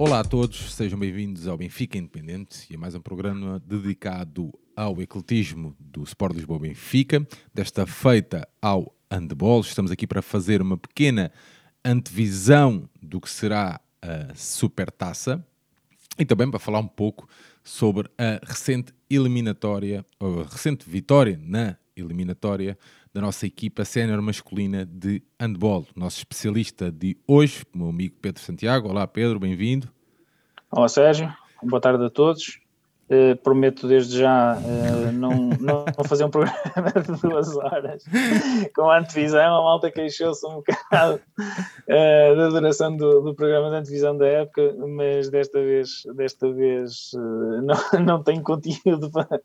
Olá a todos, sejam bem-vindos ao Benfica Independente e a mais um programa dedicado ao ecletismo do Sport Lisboa Benfica, desta feita ao handball. Estamos aqui para fazer uma pequena antevisão do que será a Supertaça e também para falar um pouco sobre a recente eliminatória, ou a recente vitória na eliminatória da nossa equipa sénior masculina de handball. Nosso especialista de hoje, meu amigo Pedro Santiago. Olá Pedro, bem-vindo. Olá Sérgio, boa tarde a todos. Uh, prometo desde já uh, não, não fazer um programa de duas horas com a antevisão. A malta queixou-se um bocado uh, da duração do, do, programa de antevisão da época, mas desta vez, desta vez não, não tenho conteúdo para,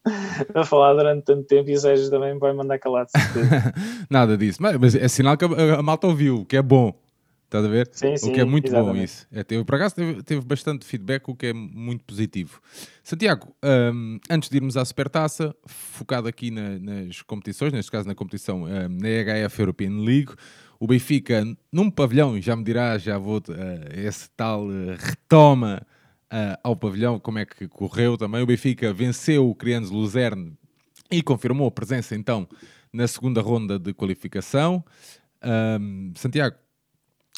para, falar durante tanto tempo e o Sérgio também vai mandar calado. Nada disso, mas, mas é sinal que a, a malta ouviu, que é bom. Estás a ver? Sim, sim, o que é muito exatamente. bom isso. É, teve, por acaso teve, teve, bastante feedback, o que é muito positivo. Santiago, um, antes de irmos à Supertaça, focado aqui na, nas competições, neste caso na competição um, na EHF European League, o Benfica num pavilhão, já me dirá, já vou uh, esse tal uh, retoma uh, ao pavilhão, como é que correu também. O Benfica venceu o Crianos Luzerne e confirmou a presença então na segunda ronda de qualificação. Um, Santiago,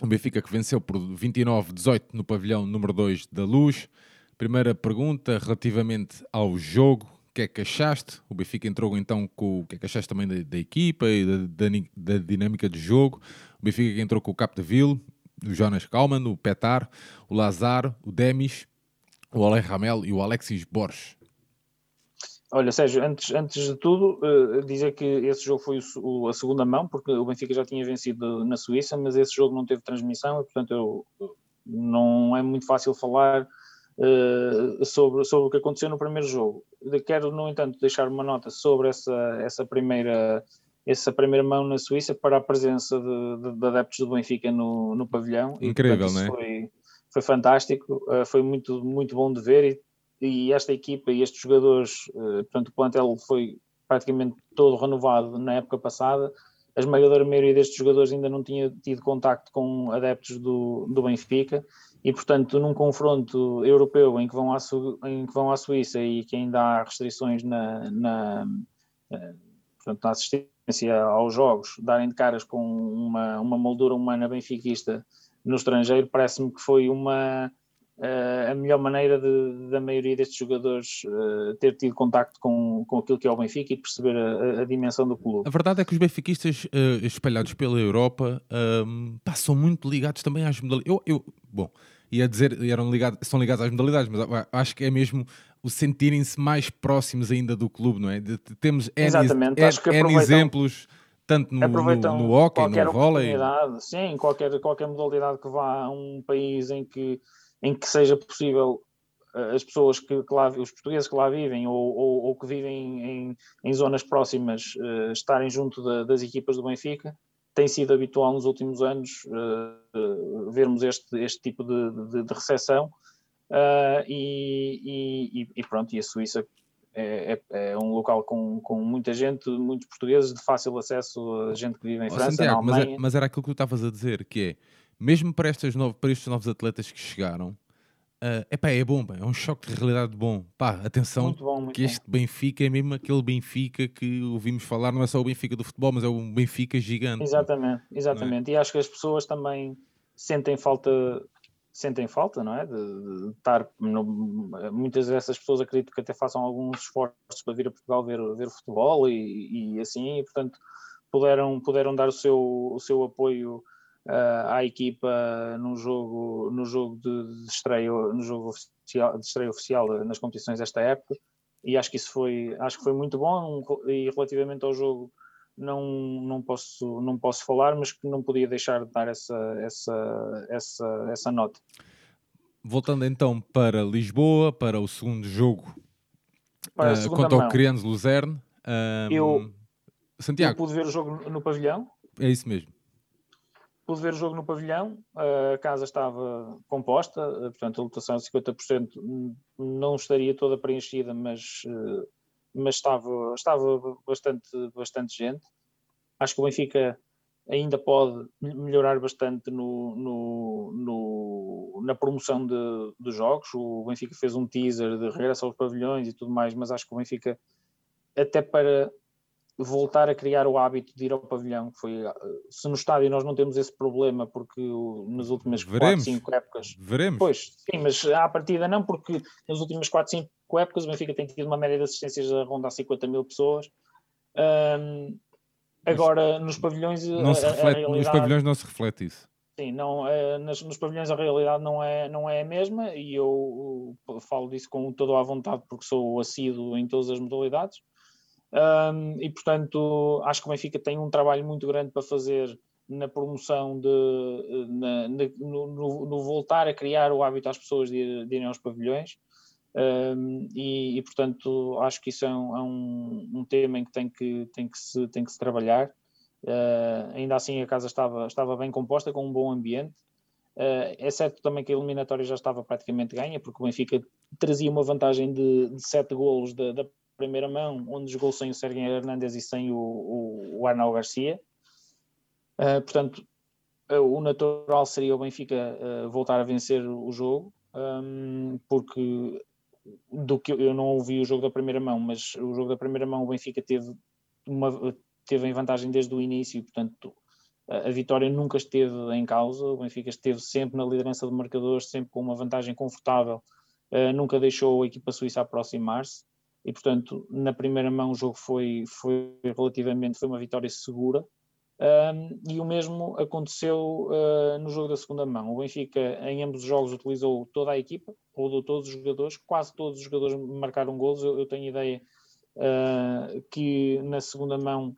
o Benfica que venceu por 29-18 no pavilhão número 2 da Luz. Primeira pergunta relativamente ao jogo. O que é que achaste? O Benfica entrou então com o que é que achaste também da, da equipa e da, da, da, dinâmica de jogo. O Benfica que entrou com o Capdeville, o Jonas Kalman, o Petar, o Lazar, o Demis, o Alex Ramel e o Alexis Borges. Olha, Sérgio, antes, antes de tudo, uh, dizer que esse jogo foi o, o, a segunda mão, porque o Benfica já tinha vencido na Suíça, mas esse jogo não teve transmissão e, portanto, eu, não é muito fácil falar uh, sobre, sobre o que aconteceu no primeiro jogo. Quero, no entanto, deixar uma nota sobre essa, essa, primeira, essa primeira mão na Suíça para a presença de, de, de adeptos do Benfica no, no pavilhão. Incrível, e, portanto, não é? Foi, foi fantástico, uh, foi muito, muito bom de ver e e esta equipa e estes jogadores, eh, portanto, o plantel foi praticamente todo renovado na época passada. A esmagadora maioria destes jogadores ainda não tinha tido contacto com adeptos do, do Benfica e, portanto, num confronto europeu em que vão à, em que vão à Suíça e que ainda há restrições na, na, eh, portanto, na assistência aos jogos, darem de caras com uma, uma moldura humana benfiquista no estrangeiro, parece-me que foi uma uh, a melhor maneira de, da maioria destes jogadores uh, ter tido contacto com, com aquilo que é o Benfica e perceber a, a dimensão do clube. A verdade é que os benfiquistas uh, espalhados pela Europa um, ehm, são muito ligados também às modalidades. Eu, eu, bom, ia dizer, eram ligados, são ligados às modalidades, mas acho que é mesmo o sentirem-se mais próximos ainda do clube, não é? De, de, temos N, Exatamente, N, acho que N exemplos tanto no, no, no hockey, no vôlei. Sim, qualquer, qualquer modalidade que vá a um país em que em que seja possível eh, as pessoas que, que, lá, os portugueses que lá vivem ou, ou, ou que vivem em, em zonas próximas uh, estarem junto da, das equipas do Benfica, tem sido habitual nos últimos anos uh, uh, vermos este, este tipo de, de, de recepção e, e, e, pronto, e a Suíça é, é, é, um local com, com muita gente, muitos portugueses de fácil acesso, a gente que vive em França, Santiago, na Alemanha. Mas, mas, era aquilo que tu estavas a dizer, que é mesmo para, estas novo, para estes novos atletas que chegaram, uh, epá, é bom, é um choque de realidade bom. Pá, atenção, muito bom, muito que este Benfica é mesmo aquele Benfica que ouvimos falar, não é só o Benfica do futebol, mas é um Benfica gigante. Exatamente, exatamente. É? E acho que as pessoas também sentem falta sentem falta, não é? De, de estar no, muitas dessas pessoas acredito que até façam alguns esforços para vir a Portugal ver, ver futebol e, e assim, e, portanto puderam, puderam dar o seu, o seu apoio uh, à equipa no jogo, no jogo de, de, estreia, no jogo oficial, de estreia oficial nas competições desta época e acho que isso foi, acho que foi muito bom e relativamente ao jogo não, não, posso, não posso falar, mas que não podia deixar de dar essa, essa, essa, essa nota. Voltando então para Lisboa, para o segundo jogo uh, contra mão. o Crianos Luzerne. Um, eu, Santiago. eu pude ver o jogo no pavilhão. É isso mesmo pude ver o jogo no pavilhão, a casa estava composta, portanto a lotação de 50% não estaria toda preenchida, mas, mas estava, estava bastante, bastante gente. Acho que o Benfica ainda pode melhorar bastante no, no, no na promoção dos jogos. O Benfica fez um teaser de regresso aos pavilhões e tudo mais, mas acho que o Benfica, até para voltar a criar o hábito de ir ao pavilhão, que foi se no estádio nós não temos esse problema, porque nas últimas Veremos. 4, 5 épocas. Veremos. Pois, sim, mas à partida não, porque nas últimas 4, 5 épocas o Benfica tem tido uma média de assistências a rondar 50 mil pessoas. Um, Agora, nos pavilhões. Não se reflete. Nos pavilhões não se reflete isso. Sim, não, é, nas, nos pavilhões a realidade não é, não é a mesma e eu, eu falo disso com toda a vontade porque sou assíduo em todas as modalidades um, e portanto acho que o Benfica tem um trabalho muito grande para fazer na promoção de na, na, no, no, voltar a criar o hábito às pessoas de, de irem aos pavilhões um, e, e, portanto acho que isso é é um, um, tema em que tem que, tem que, se, tem que se trabalhar. Uh, ainda assim a casa estava, estava bem composta, com um bom ambiente. Uh, é certo também que a eliminatória já estava praticamente ganha, porque o Benfica trazia uma vantagem de, de sete golos da, da primeira mão, onde jogou sem o Sérgio Hernandes e sem o, o, o Garcia. Uh, portanto, uh, o natural seria o Benfica uh, voltar a vencer o jogo, um, porque do que eu não ouvi o jogo da primeira mão, mas o jogo da primeira mão o Benfica teve uma teve em vantagem desde o início, portanto a, vitória nunca esteve em causa, o Benfica esteve sempre na liderança de marcadores, sempre com uma vantagem confortável, nunca deixou a equipa suíça aproximar-se e portanto na primeira mão o jogo foi, foi relativamente, foi uma vitória segura um, e o mesmo aconteceu uh, no jogo da segunda mão. O Benfica, em ambos os jogos, utilizou toda a equipa, rodou todos os jogadores, quase todos os jogadores marcaram golos. Eu, eu tenho ideia uh, que na segunda mão,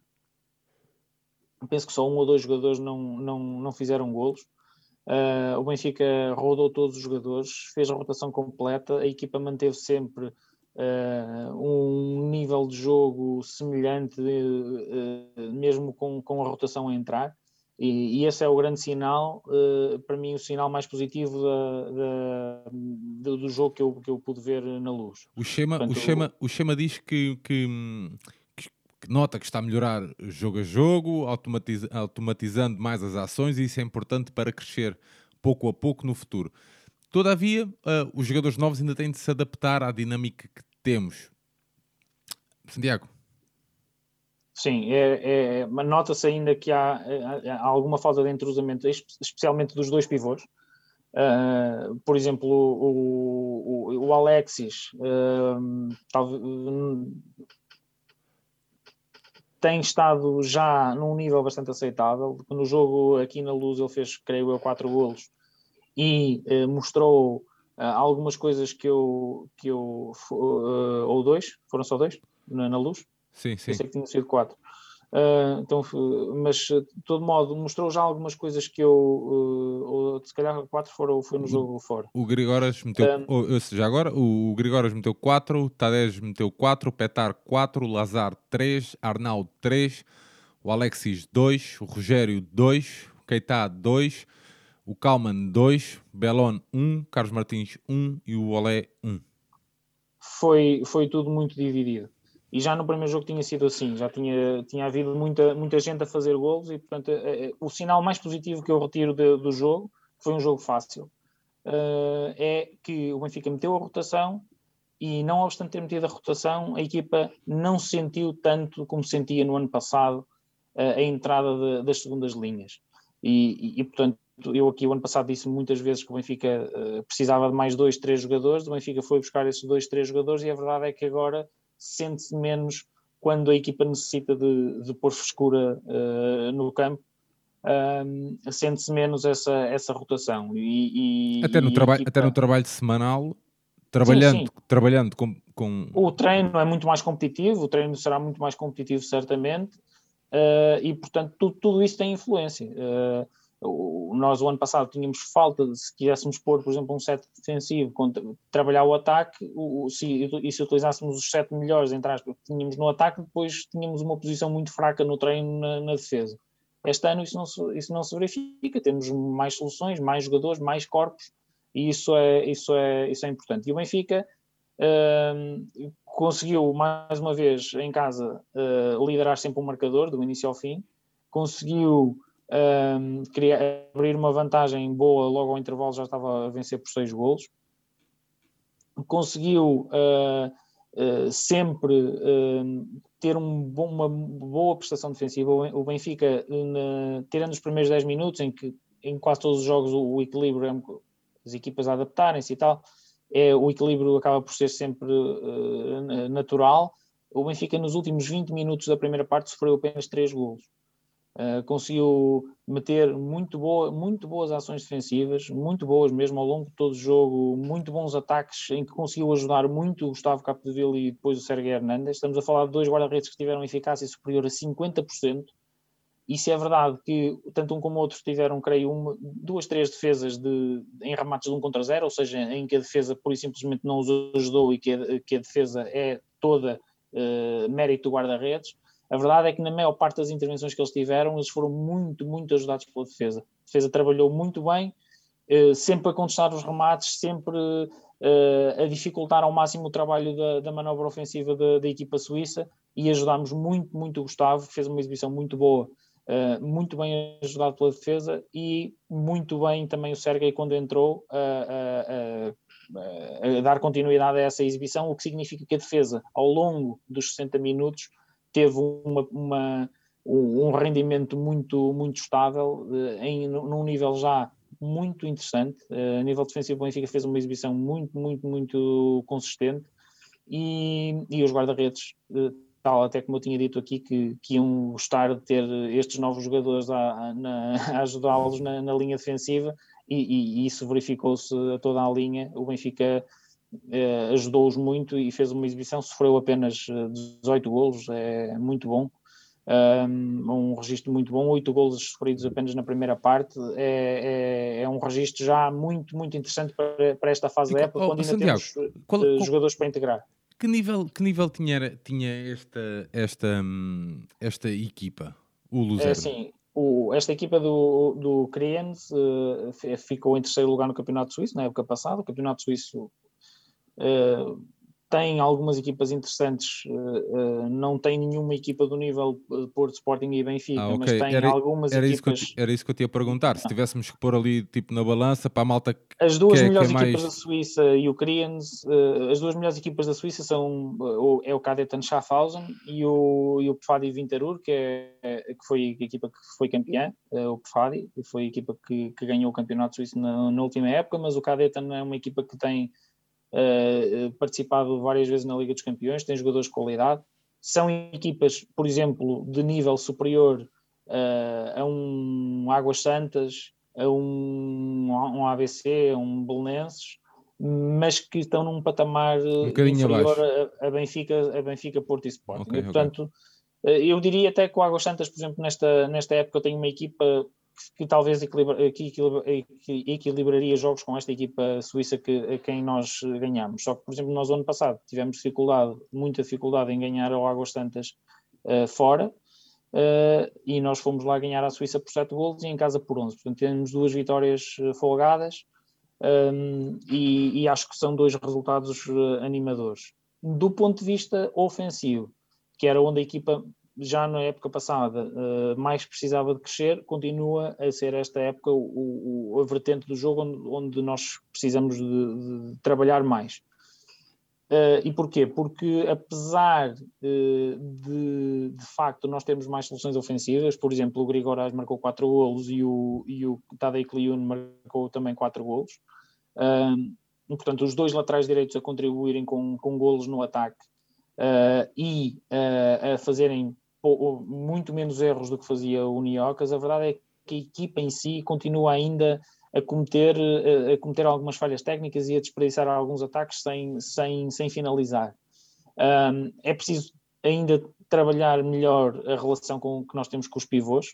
penso que só um ou dois jogadores não, não, não fizeram golos. Uh, o Benfica rodou todos os jogadores, fez a rotação completa, a equipa manteve sempre uh, um nível de jogo semelhante, uh, mesmo com, com a rotação a entrar. E, e esse é o grande sinal, para mim, o sinal mais positivo da, da, do, do, jogo que eu, que eu pude ver na luz. O Schema, Portanto, o Schema, o Schema diz que, que, que, nota que está a melhorar jogo a jogo, automatiza, automatizando mais as ações, e isso é importante para crescer pouco a pouco no futuro. Todavia, os jogadores novos ainda têm de se adaptar à dinâmica que temos. Santiago. Sim, é, é, nota-se ainda que há, há, alguma falta de entrosamento, especialmente dos dois pivôs. Uh, por exemplo, o, o, o Alexis uh, talvez, tem estado já num nível bastante aceitável. No jogo aqui na Luz ele fez, creio eu, quatro golos e uh, mostrou uh, algumas coisas que eu, que eu uh, ou dois, foram só dois na, na luz? Sim, sim. Eu sei que tinha sido quatro. Uh, então, mas de todo modo mostrou já algumas coisas que eu ou se calhar quatro foram foi no jogo fora. O Grigoras meteu um, já agora o Grigoras meteu 4, Tadej meteu 4, Petar 4, Lazar 3, Arnaldo 3, o Alexis 2, o Rogério 2, o Keita 2, o Kalman 2, Belon 1, Carlos Martins 1 e o Olé 1. Foi, foi tudo muito dividido. E já no primeiro jogo tinha sido assim, já tinha, tinha havido muita, muita gente a fazer golos e, portanto, é, é, o sinal mais positivo que eu retiro de, do jogo, foi um jogo fácil, uh, é que o Benfica meteu a rotação e, não obstante ter metido a rotação, a equipa não sentiu tanto como sentia no ano passado uh, a entrada de, das segundas linhas. E, e, e, portanto, eu aqui o ano passado disse muitas vezes que o Benfica uh, precisava de mais dois, três jogadores, o Benfica foi buscar esses dois, três jogadores e a verdade é que agora sente-se menos quando a equipa necessita de, de pôr frescura uh, no campo, sente-se menos essa, essa rotação. E, e até, no equipa... até no trabalho semanal, trabalhando, sim, sim. trabalhando com, com, O treino é muito mais competitivo, o treino será muito mais competitivo, certamente, uh, e portanto tudo, tudo isso tem influência. Uh, nós o ano passado tínhamos falta de se quiséssemos pôr, por exemplo, um set defensivo, contra, trabalhar o ataque, o, se, e se utilizássemos os sete melhores, entre aspas, que tínhamos no ataque, depois tínhamos uma posição muito fraca no treino na, na defesa. Este ano isso não, se, isso não se verifica, temos mais soluções, mais jogadores, mais corpos, e isso é, isso é, isso é importante. E o Benfica uh, conseguiu, mais uma vez, em casa, uh, liderar sempre o marcador, do início ao fim, conseguiu um, queria abrir uma vantagem boa logo ao intervalo, já estava a vencer por seis golos. Conseguiu uh, uh, sempre uh, ter um bom, uma boa prestação defensiva. O Benfica, na, tirando os primeiros 10 minutos, em que em quase todos os jogos o, o equilíbrio, é as equipas adaptarem-se e tal, é, o equilíbrio acaba por ser sempre natural. O Benfica, nos últimos 20 minutos da primeira parte, sofreu apenas 3 golos. Uh, conseguiu meter muito, boa, muito boas ações defensivas, muito boas mesmo ao longo de todo o jogo, muito bons ataques em que conseguiu ajudar muito o Gustavo Capdeville e depois o Sérgio Hernandes. Estamos a falar de dois guarda-redes que tiveram eficácia superior a 50%. E se é verdade que tanto um como o outro tiveram, creio, uma, duas, três defesas de, em remates de um contra zero, ou seja, em que a defesa por e simplesmente não os ajudou e que a, que a defesa é toda uh, mérito do guarda-redes a verdade é que na maior parte das intervenções que eles tiveram, eles foram muito, muito ajudados pela defesa. A defesa trabalhou muito bem, eh, sempre a contestar os remates, sempre eh, a dificultar ao máximo o trabalho da, da manobra ofensiva da, da, equipa suíça e ajudámos muito, muito o Gustavo, fez uma exibição muito boa, eh, muito bem ajudado pela defesa e muito bem também o Sergei quando entrou a, a, a, a dar continuidade a essa exibição, o que significa que a defesa, ao longo dos 60 minutos, teve uma, uma, um rendimento muito, muito estável, eh, em, num nível já muito interessante. Eh, a nível defensivo, o Benfica fez uma exibição muito, muito, muito consistente e, e os guarda-redes, eh, tal até como eu tinha dito aqui, que, que iam gostar de ter estes novos jogadores a, a, a ajudá-los na, na, linha defensiva e, e, e isso verificou-se a toda a linha. O Benfica eh, ajudou-os muito e fez uma exibição, sofreu apenas 18 eh, golos, é muito bom. Um, um registro muito bom, 8 golos sofridos apenas na primeira parte, é, é, é um registro já muito, muito interessante para, para esta fase e, da época, oh, quando ainda Santiago, temos qual, uh, jogadores para integrar. Que nível, que nível tinha, tinha esta, esta, esta equipa, o Luzerno? É, sim, o, esta equipa do, do Kriens uh, ficou em terceiro lugar no Campeonato Suíço na época passada. O Campeonato Suíço tem algumas equipas interessantes, uh, uh, não tem nenhuma equipa do nível Porto, Sporting e Benfica, ah, okay. mas tem era, algumas era equipas. Isso eu, era isso que eu te ia perguntar. Se tivéssemos que pôr ali tipo na balança para a malta que As duas que é, melhores que é equipas mais... da Suíça e o Kriens, as duas melhores equipas da Suíça são é o Cadetten Schaffhausen e o, e o Pfadi Winterur, que, é, que foi a equipa que foi campeã, o Pfadi, foi a equipa que, que ganhou o campeonato suíço na, na última época, mas o Cadetten é uma equipa que tem uh, participado várias vezes na Liga dos Campeões, tem jogadores de qualidade. São equipas, por exemplo, de nível superior uh, a um Águas Santas, a um, um ABC, a um Belenenses, mas que estão num patamar um inferior a, a, Benfica, a Benfica, Porto e Sporting. Okay, e, portanto, okay. eu diria até que o Águas Santas, por exemplo, nesta, nesta época tem uma equipa que talvez equilibra, que equilibraria jogos com esta equipa suíça que, a quem nós ganhamos. Só que, por exemplo, nós ano passado tivemos dificuldade, muita dificuldade em ganhar ao Águas Santas uh, fora, uh, e nós fomos lá ganhar à Suíça por 7 golos e em casa por 11. Portanto, temos duas vitórias eh, folgadas, um, ehm, e, e, acho que são dois resultados animadores. Do ponto de vista ofensivo, que era onde a equipa já na época passada uh, mais precisava de crescer, continua a ser esta época o, o a vertente do jogo onde, onde nós precisamos de, de trabalhar mais. Uh, e porquê? Porque apesar uh, de, de facto nós termos mais soluções ofensivas, por exemplo, o Grigoras marcou 4 golos e o, e o Tadej Kliun marcou também 4 golos, uh, portanto os dois laterais direitos a contribuírem com, com golos no ataque e a fazerem muito menos erros do que fazia o Niocas, a verdade é que a equipa em si continua ainda a cometer, a cometer algumas falhas técnicas e a desperdiçar alguns ataques sem, sem, sem finalizar. Um, é preciso ainda trabalhar melhor a relação com, que nós temos com os pivôs.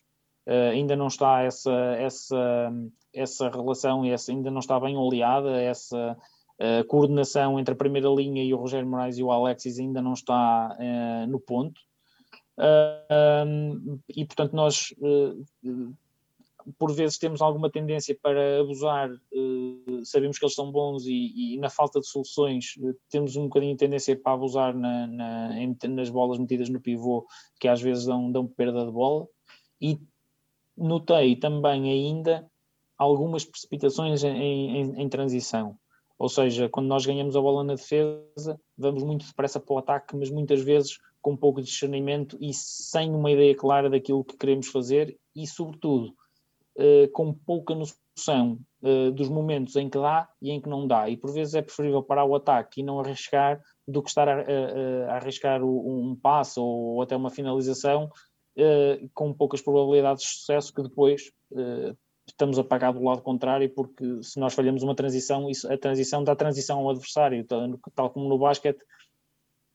Uh, ainda não está essa, essa, essa relação, essa, ainda não está bem oleada, essa uh, coordenação entre a primeira linha e o Rogério Moraes e o Alexis ainda não está uh, no ponto. Uh, e portanto nós uh, por vezes temos alguma tendência para abusar, uh, sabemos que eles são bons e, e na falta de soluções temos um bocadinho de tendência para abusar na, na, nas bolas metidas no pivô, que às vezes dão, dão perda de bola, e notei também ainda algumas precipitações em, em, em, transição. Ou seja, quando nós ganhamos a bola na defesa, vamos muito depressa para o ataque, mas muitas vezes com pouco discernimento e sem uma ideia clara daquilo que queremos fazer e, sobretudo, uh, com pouca noção uh, dos momentos em que dá e em que não dá. E por vezes é preferível parar o ataque e não arriscar do que estar a, a, a arriscar um passo ou até uma finalização uh, com poucas probabilidades de sucesso que depois estamos a pagar do lado contrário porque se nós falhamos uma transição, isso, a transição dá transição ao adversário, tal, tal como no basquete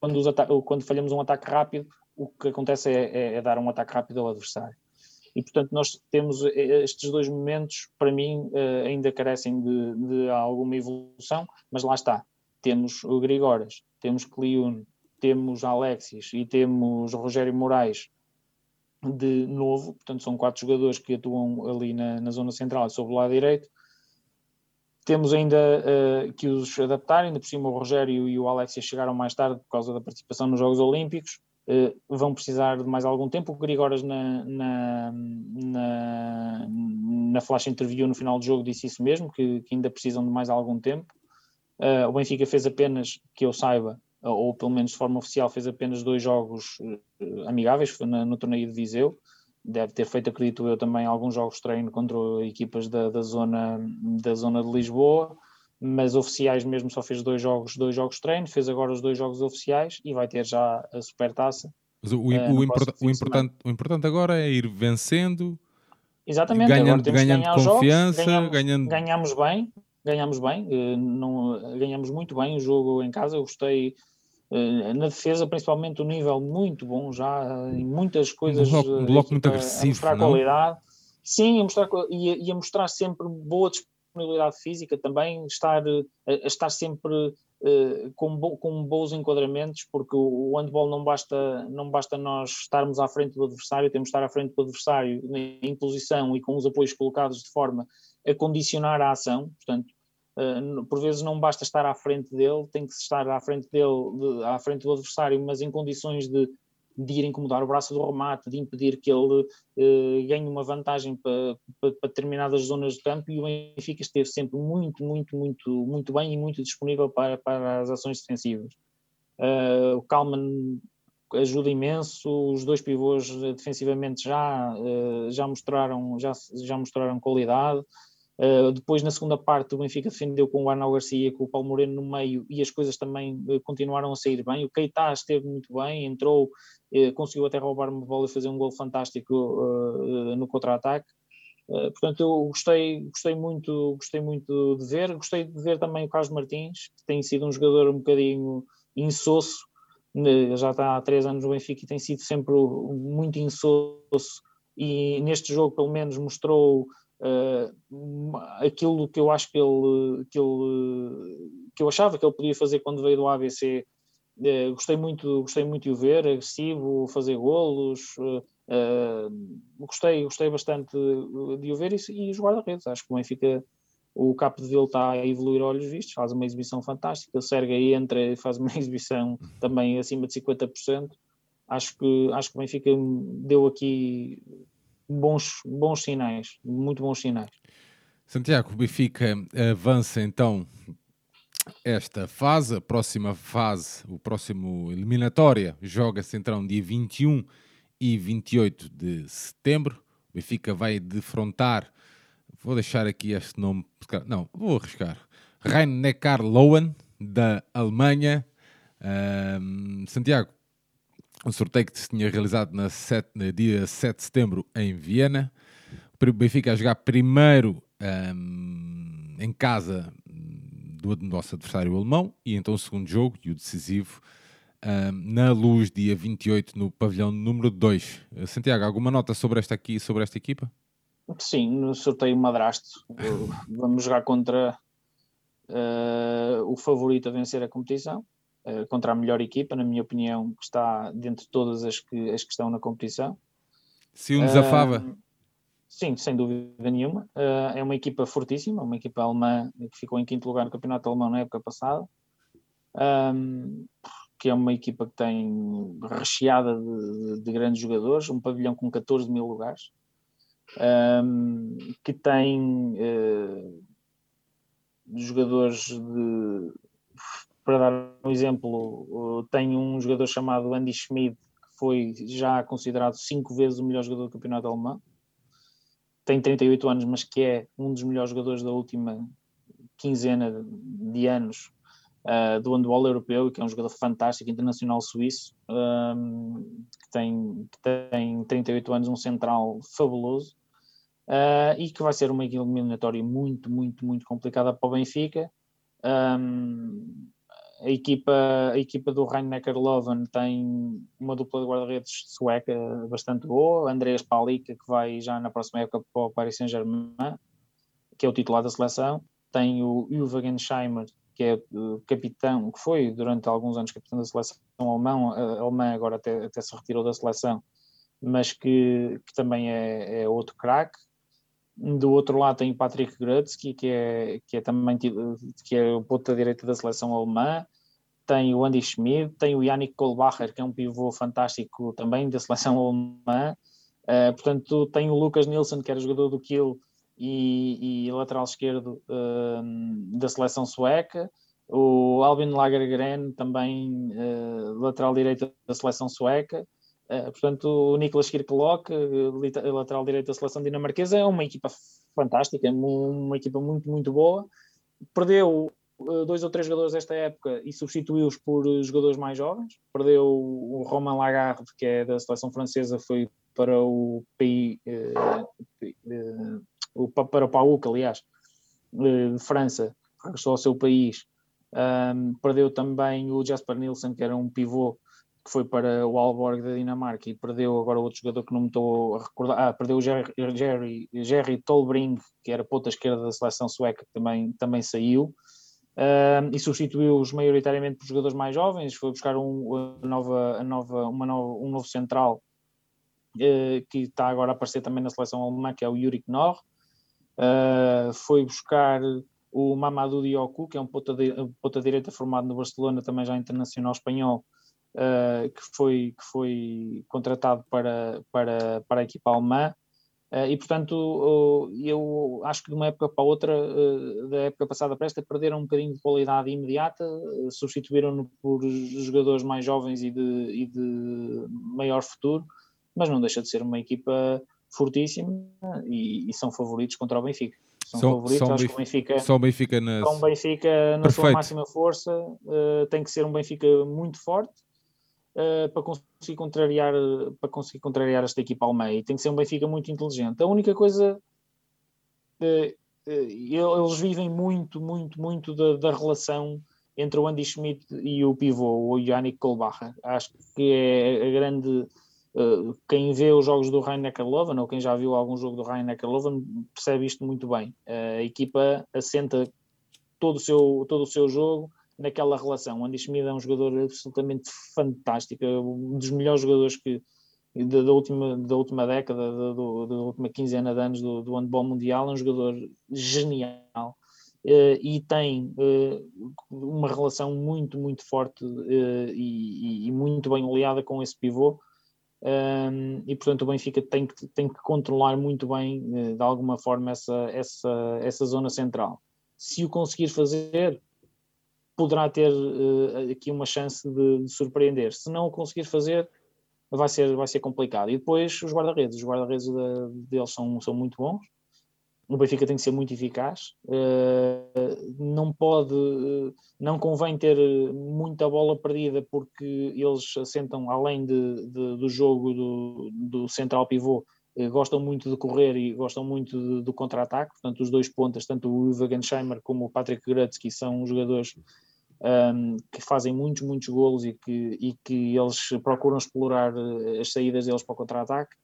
quando, quando falhamos um ataque rápido, o que acontece é, é, é, dar um ataque rápido ao adversário. E, portanto, nós temos eh, estes dois momentos, para mim, eh, ainda carecem de, de alguma evolução, mas lá está. Temos o Grigoras, temos Cliune, temos Alexis e temos Rogério Moraes de novo, portanto, são quatro jogadores que atuam ali na, na zona central, sobre o lado direito. Temos ainda uh, que os adaptar, ainda por cima o Rogério e o Alexia chegaram mais tarde por causa da participação nos Jogos Olímpicos. Uh, vão precisar de mais algum tempo. O Grigoras na, na, na, na, flash interview no final do jogo disse isso mesmo, que, que ainda precisam de mais algum tempo. Uh, o Benfica fez apenas, que eu saiba, ou pelo menos de forma oficial, fez apenas dois jogos amigáveis no, no torneio de Viseu deve ter feito, acredito eu, também alguns jogos de treino contra equipas da, da, zona, da zona de Lisboa, mas oficiais mesmo só fez dois jogos, dois jogos de treino, fez agora os dois jogos oficiais e vai ter já a supertaça. Mas o, uh, o, import, o, importante, o importante agora é ir vencendo, Exatamente, ganhando, ganhando confiança, jogos, ganhamos, ganhando... ganhamos bem, ganhamos bem, uh, não, ganhamos muito bem o jogo em casa, eu gostei eh, na defesa, principalmente, o nível muito bom já em muitas coisas. Um bloco, um bloco muito agressivo. A mostrar não? qualidade. Sim, a mostrar, e, a, mostrar sempre boa disponibilidade física também, estar, a, a estar sempre uh, com, bo, com bons enquadramentos, porque o, o handball não basta, não basta nós estarmos à frente do adversário, temos de estar à frente do adversário em posição e com os apoios colocados de forma a condicionar a ação, portanto, por vezes não basta estar à frente dele, tem que estar à frente dele, de, à frente do adversário, mas em condições de, de ir incomodar o braço do remate, de impedir que ele uh, ganhe uma vantagem para, para, determinadas zonas de campo e o Benfica esteve sempre muito, muito, muito, muito bem e muito disponível para, para as ações defensivas. Uh, o Kalman ajuda imenso, os dois pivôs defensivamente já, já, mostraram, já, já mostraram qualidade, Uh, depois, na segunda parte, o Benfica defendeu com o Arnaldo Garcia, com o Paulo Moreno no meio e as coisas também uh, continuaram a sair bem. O Keita esteve muito bem, entrou, uh, conseguiu até roubar uma bola e fazer um gol fantástico no contra-ataque. portanto, eu gostei, gostei, muito, gostei muito de ver. Gostei de ver também o Carlos Martins, que tem sido um jogador um bocadinho insosso. Né, já está há três anos no Benfica e tem sido sempre muito insosso. E neste jogo, pelo menos, mostrou uh, aquilo que eu acho que ele, que ele que eu achava que ele podia fazer quando veio do ABC uh, eh, gostei muito gostei muito de o ver agressivo fazer golos uh, gostei gostei bastante de o ver e, e os guarda-redes acho que o Benfica o capo de Vila está a evoluir olhos vistos, faz uma exibição fantástica, o Sergei entra e faz uma exibição também acima de 50%. Acho que, acho que o Benfica deu aqui bons, bons sinais, muito bons sinais. Santiago, o Benfica avança então esta fase, a próxima fase, o próximo eliminatória, joga-se então dia 21 e 28 de setembro. O Benfica vai defrontar, vou deixar aqui este nome, não, vou arriscar, Rhein-Neckar Lowen, da Alemanha. Um, Santiago, um sorteio que se tinha realizado na no dia 7 de setembro em Viena. O Benfica a jogar primeiro um, em casa do nosso adversário alemão e então o segundo jogo e o decisivo um, na luz dia 28 no pavilhão número 2. Santiago, alguma nota sobre esta aqui sobre esta equipa? Sim, no sorteio madrasto. Vamos jogar contra uh, o favorito a vencer a competição contra a melhor equipa, na minha opinião, que está dentro de todas as que, as que estão na competição. Se um desafava? Uh, sim, sem dúvida nenhuma. Uh, é uma equipa fortíssima, uma equipa alemã que ficou em quinto lugar no campeonato alemão na época passada. Um, que é uma equipa que tem recheada de, de, de, grandes jogadores, um pavilhão com 14 mil lugares. um, que tem uh, jogadores de. Para dar um exemplo, tem um jogador chamado Andy Schmid, que foi já considerado cinco vezes o melhor jogador do campeonato alemão. Tem 38 anos, mas que é um dos melhores jogadores da última quinzena de anos uh, do handball europeu, que é um jogador fantástico, internacional suíço, um, que, tem, que tem 38 anos, um central fabuloso, uh, e que vai ser uma eliminatória muito, muito, muito complicada para o Benfica. Um, a equipa, a equipa do Rhein-Neckar Löwen tem uma dupla de guarda-redes sueca bastante boa, Andreas Palika, que vai já na próxima época para o Paris Saint-Germain, que é o titular da seleção, tem o Uwe Gensheimer, que é capitão, que foi durante alguns anos capitão da seleção alemão, alemã, agora até, até se retirou da seleção, mas que, que também é, é outro craque. Do outro lado tem o Patrick Grutzky, que é, que é também que é o ponta direita da seleção alemã. Tem o Andy Schmid, tem o Yannick Kohlbacher, que é um pivô fantástico também da seleção alemã. Uh, portanto, tem o Lucas Nilsson, que era jogador do Kiel e, e lateral esquerdo uh, da seleção sueca. O Albin Lagergren, também uh, lateral direito da seleção sueca. Uh, portanto, o Niklas Kirklock, lateral direito da seleção dinamarquesa, é uma equipa fantástica, uma equipa muito, muito boa. Perdeu dois ou três jogadores desta época e substituiu-os por jogadores mais jovens. Perdeu o Romain Lagarde, que é da seleção francesa, foi para o PI, para o PAUC, aliás, de França, regressou ao seu país. Perdeu também o Jasper Nilsson, que era um pivô que foi para o Alborg da Dinamarca e perdeu agora outro jogador que não me estou a recordar. Ah, perdeu o Jerry, Jerry, Jerry Tolbring, que era ponta esquerda da seleção sueca, que também, também saiu. Uh, e substituiu-os maioritariamente por jogadores mais jovens. Foi buscar um, nova, nova, uma nova, um novo central uh, que está agora a aparecer também na seleção alemã, que é o Yuri Knorr. Uh, foi buscar o Mamadou Dioku, que é um ponta, ponta direita formado no Barcelona, também já internacional espanhol, uh, que, foi, que foi contratado para, para, para a equipa alemã. Uh, e portanto, uh, eu acho que de uma época para outra, uh, da época passada para esta, perderam um bocadinho de qualidade imediata, substituíram-no por jogadores mais jovens e de, e de maior futuro, mas não deixa de ser uma equipa fortíssima e, e são favoritos contra o Benfica. São, são favoritos, são acho que o Benfica, são Benfica, na... são Benfica na sua máxima força, tem que ser um Benfica muito forte uh, para conseguir contrariar para conseguir contrariar esta equipa alemã e tem que ser um Benfica muito inteligente. A única coisa uh, eles vivem muito, muito, muito da, da, relação entre o Andy Schmidt e o pivô, o Yannick Kohlbacher. Acho que é a grande. Quem vê os jogos do Rhein-Neckar Löwen, ou quem já viu algum jogo do Rhein-Neckar Löwen, percebe isto muito bem. A equipa assenta todo o seu, todo o seu jogo naquela relação. O Andy Schmid é um jogador absolutamente fantástico, é um dos melhores jogadores que da, da última, da última década, da, da, da, última quinzena de anos do, do handball mundial, é um jogador genial. Uh, e tem uh, uma relação muito, muito forte uh, e, e, muito bem oleada com esse pivô. E portanto o Benfica tem que, tem que controlar muito bem, de alguma forma, essa, essa, essa zona central. Se o conseguir fazer, poderá ter uh, aqui uma chance de, de, surpreender. Se não o conseguir fazer, vai ser, vai ser complicado. E depois os guarda-redes. Os guarda-redes de, deles são, são muito bons. O Benfica tem que ser muito eficaz. Uh, não pode, uh, não convém ter muita bola perdida porque eles assentam, além de, de do jogo do, do central pivô, gostam muito de correr e gostam muito do contra-ataque, portanto os dois pontas, tanto o Uwe Gensheimer como o Patrick Grutzky são jogadores um, que fazem muitos, muitos golos e que, e que eles procuram explorar eh, as saídas deles para o contra-ataque.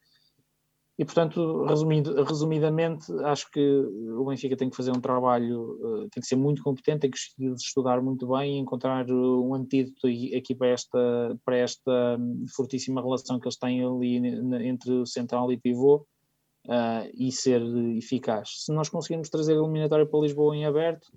E, portanto, resumindo, resumidamente, acho que o Benfica tem que fazer um trabalho, uh, tem que ser muito competente, tem que estudar muito bem e encontrar um antídoto aqui para esta, para esta hum, fortíssima relação que eles têm ali entre central e pivô uh, e ser eficaz. Se nós conseguirmos trazer a eliminatória para Lisboa em aberto,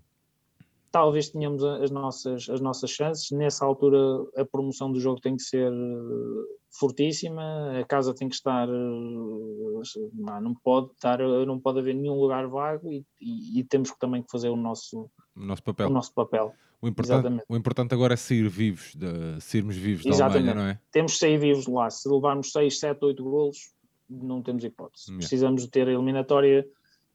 talvez tenhamos as nossas, as nossas chances. Nessa altura, a promoção do jogo tem que ser eh, fortíssima, a casa tem que estar eh, não pode estar, não pode haver nenhum lugar vago e, e, e temos também que fazer o nosso, o nosso papel. O nosso papel. O importante, o importante agora é sair vivos, de, sairmos vivos da Alemanha, não é? Temos que sair vivos de lá. Se levarmos 6, 7, 8 golos, não temos hipótese. Yeah. Precisamos de ter a eliminatória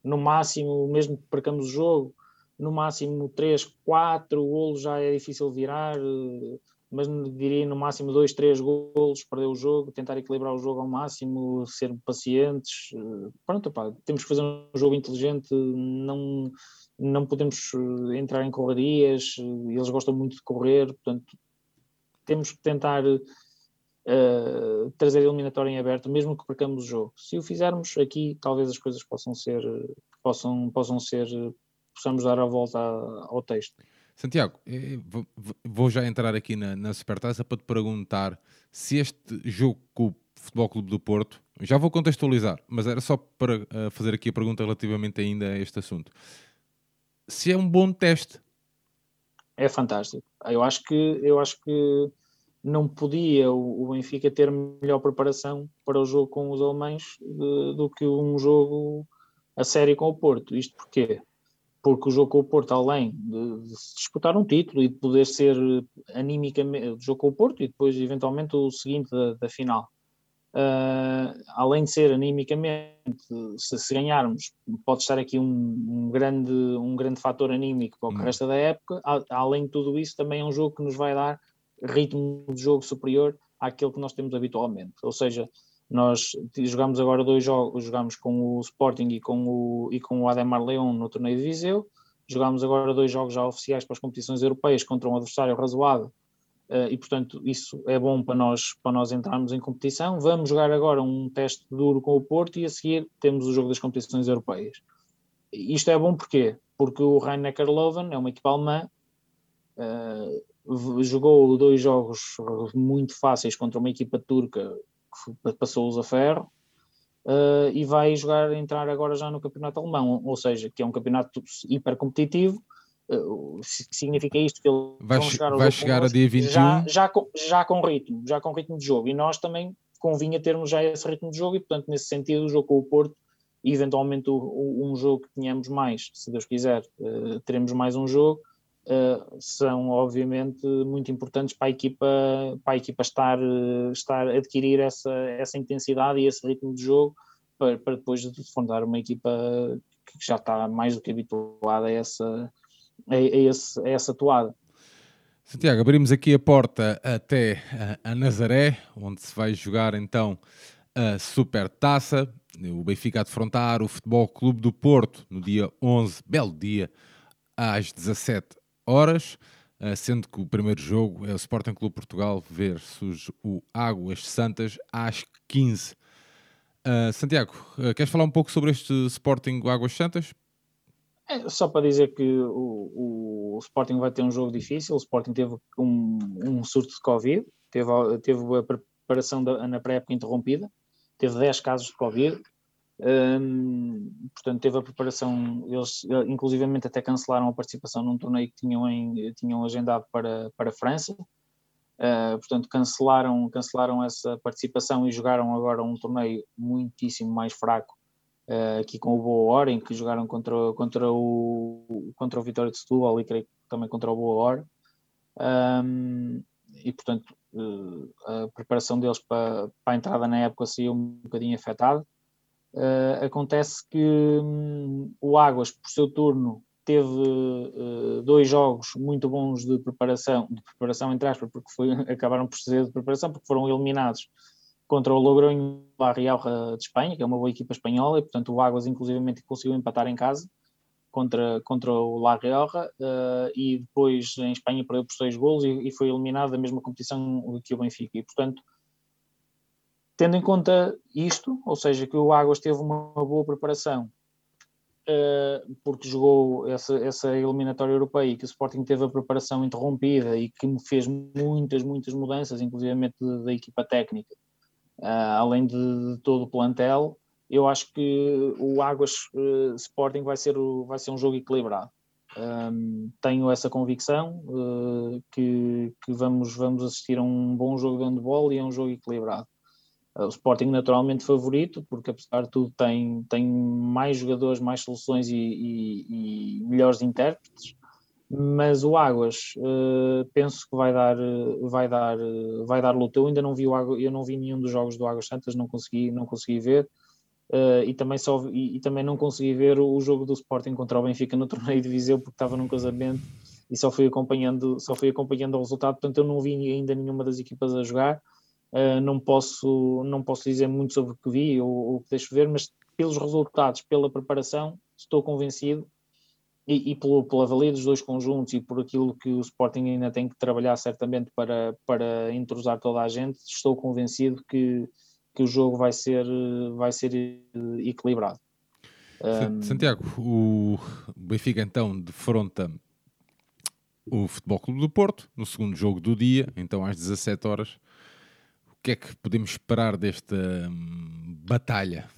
no máximo, mesmo que percamos o jogo, no máximo 3, 4 golos já é difícil virar, eh, mas diria no máximo 2, 3 golos, perder o jogo, tentar equilibrar o jogo ao máximo, ser pacientes. Eh, pronto, temos que fazer um jogo inteligente, não não podemos eh, entrar em correrias, eles gostam muito de correr, portanto, temos que tentar uh, trazer a eliminatória em aberto, mesmo que percamos o jogo. Se o fizermos aqui, talvez as coisas possam ser, possam, possam ser, possamos dar a volta ao texto. Santiago, vou já entrar aqui na, na Supertaça para te perguntar se este jogo com o Futebol Clube do Porto, já vou contextualizar, mas era só para fazer aqui a pergunta relativamente ainda a este assunto se é um bom teste. É fantástico. Eu acho que, eu acho que não podia o, Benfica ter melhor preparação para o jogo com os alemães de, do que um jogo a série com o Porto. Isto porquê? Porque o jogo com o Porto, além de, de disputar um título e de poder ser animicamente o jogo com o Porto e depois eventualmente o seguinte da, da final, Uh, além de ser animicamente, se, se, ganharmos, pode estar aqui um, um, grande, um grande fator anímico para o hum. resto da época. A, além de tudo isso, também é um jogo que nos vai dar ritmo de jogo superior àquele que nós temos habitualmente. Ou seja, nós jogamos agora dois jogos, jogamos com o Sporting e com o, e com o Ademar Leão no torneio de Viseu. Jogamos agora dois jogos já oficiais para as competições europeias contra um adversário razoável Uh, e portanto isso é bom para nós, para nós entrarmos em competição. Vamos jogar agora um teste duro com o Porto e a seguir temos o jogo das competições europeias. Isto é bom porquê? Porque o Rhein-Neckar Löwen é uma equipa alemã, uh, jogou dois jogos muito fáceis contra uma equipa turca que passou-os a ferro, uh, e vai jogar, entrar agora já no campeonato alemão, ou seja, que é um campeonato hiper competitivo, significa isto que ele vai, vão chegar, vai chegar a dia 21 já, já, com, já com ritmo, já com ritmo de jogo. E nós também convinha termos já esse ritmo de jogo e portanto nesse sentido o jogo com o Porto e eventualmente o, o, um jogo que tenhamos mais, se Deus quiser uh, teremos mais um jogo uh, são obviamente muito importantes para a equipa para a equipa estar, uh, estar adquirir essa, essa intensidade e esse ritmo de jogo para, para depois fundar uma equipa que já está mais do que habituada a essa a, a, esse, a essa toada. Santiago, abrimos aqui a porta até a, Nazaré, onde se vai jogar então a Super Taça. O Benfica a defrontar o Futebol Clube do Porto no dia 11, belo dia, às 17 horas. Eh, sendo que o primeiro jogo é o Sporting Clube Portugal versus o Águas Santas às 15. Uh, eh, Santiago, uh, queres falar um pouco sobre este Sporting Águas Santas? É, só para dizer que o, o, Sporting vai ter um jogo difícil. O Sporting teve um, um surto de Covid, teve, teve a preparação da, na pré-época interrompida, teve 10 casos de Covid. Um, portanto, teve a preparação. Eles, inclusivamente, até cancelaram a participação num torneio que tinham, em, tinham agendado para, para a França. Uh, portanto, cancelaram, cancelaram essa participação e jogaram agora um torneio muitíssimo mais fraco uh, aqui com o Boa Hora, em que jogaram contra, contra, o, contra o Vitória de Setúbal e creio que também contra o Boa Hora. Um, e portanto uh, a preparação deles para, para, a entrada na época saiu um bocadinho afetada. Uh, acontece que um, o Águas, por seu turno, teve uh, dois jogos muito bons de preparação, de preparação entre aspas, porque foi, acabaram por ser de preparação, porque foram eliminados contra o Logroño La Rioja de Espanha, que é uma boa equipa espanhola, e portanto o Águas inclusivamente conseguiu empatar em casa contra, contra o La Rioja uh, e depois em Espanha perdeu por seis golos e, e, foi eliminado da mesma competição que o Benfica. E portanto, tendo em conta isto, ou seja, que o Águas teve uma, boa preparação uh, porque jogou essa, essa eliminatória europeia e que o Sporting teve a preparação interrompida e que fez muitas, muitas mudanças, inclusive da equipa técnica uh, além de, de, todo o plantel, eu acho que o Águas uh, Sporting vai ser, o, vai ser um jogo equilibrado. Um, tenho essa convicção que, que, vamos, vamos assistir a um bom jogo de handball e a um jogo equilibrado. O Sporting naturalmente favorito, porque apesar de tudo tem, tem mais jogadores, mais soluções e, e, e melhores intérpretes, mas o Águas uh, penso que vai dar, vai dar, vai dar luta. Eu ainda não vi o Águas, eu não vi nenhum dos jogos do Águas Santas, não consegui, não consegui ver. Uh, e, também só, e, e, também não consegui ver o, o, jogo do Sporting contra o Benfica no torneio de Viseu porque estava num casamento e só fui acompanhando, só fui acompanhando o resultado, portanto eu não vi ainda nenhuma das equipas a jogar, uh, não, posso, não posso dizer muito sobre o que vi ou, ou o que deixo ver, mas pelos resultados, pela preparação, estou convencido e, e pelo, pela valia dos dois conjuntos e por aquilo que o Sporting ainda tem que trabalhar certamente para, para entrosar toda a gente, estou convencido que que o jogo vai ser, vai ser equilibrado. Santiago, o Benfica então defronta o Futebol Clube do Porto no segundo jogo do dia, então às 17 horas. Que é que podemos esperar desta hum, batalha?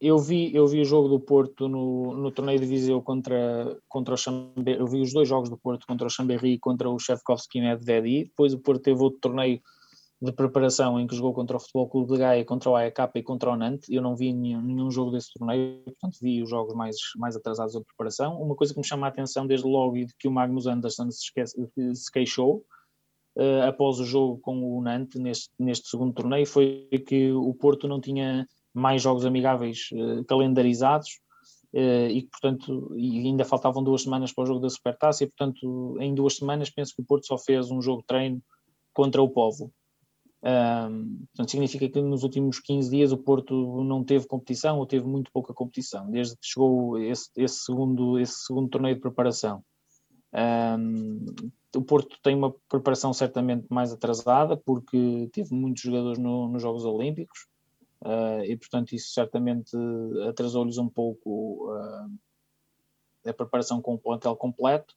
Eu vi, eu vi o jogo do Porto no, no torneio de Viseu contra, contra o Chambéry. Eu vi os dois jogos do Porto contra o Chambéry e contra o Chefkovski Nedvedi. Depois o Porto teve outro torneio de preparação em que jogou contra o Futebol Clube de Gaia, contra o AEK e contra o Nantes. Eu não vi nenhum, nenhum, jogo desse torneio, portanto vi os jogos mais, mais atrasados da preparação. Uma coisa que me chama a atenção desde logo e de que o Magnus Anderson se, esquece, se queixou uh, após o jogo com o Nantes neste, neste segundo torneio foi que o Porto não tinha mais jogos amigáveis uh, calendarizados uh, e portanto, e ainda faltavam duas semanas para o jogo da Supertaça e, portanto, em duas semanas penso que o Porto só fez um jogo de treino contra o Povo. Um, portanto, significa que nos últimos 15 dias o Porto não teve competição ou teve muito pouca competição, desde que chegou esse, esse segundo, esse segundo torneio de preparação. Um, o Porto tem uma preparação certamente mais atrasada, porque teve muitos jogadores no, nos Jogos Olímpicos, uh, e portanto isso certamente atrasou-lhes um pouco uh, a preparação com o plantel completo.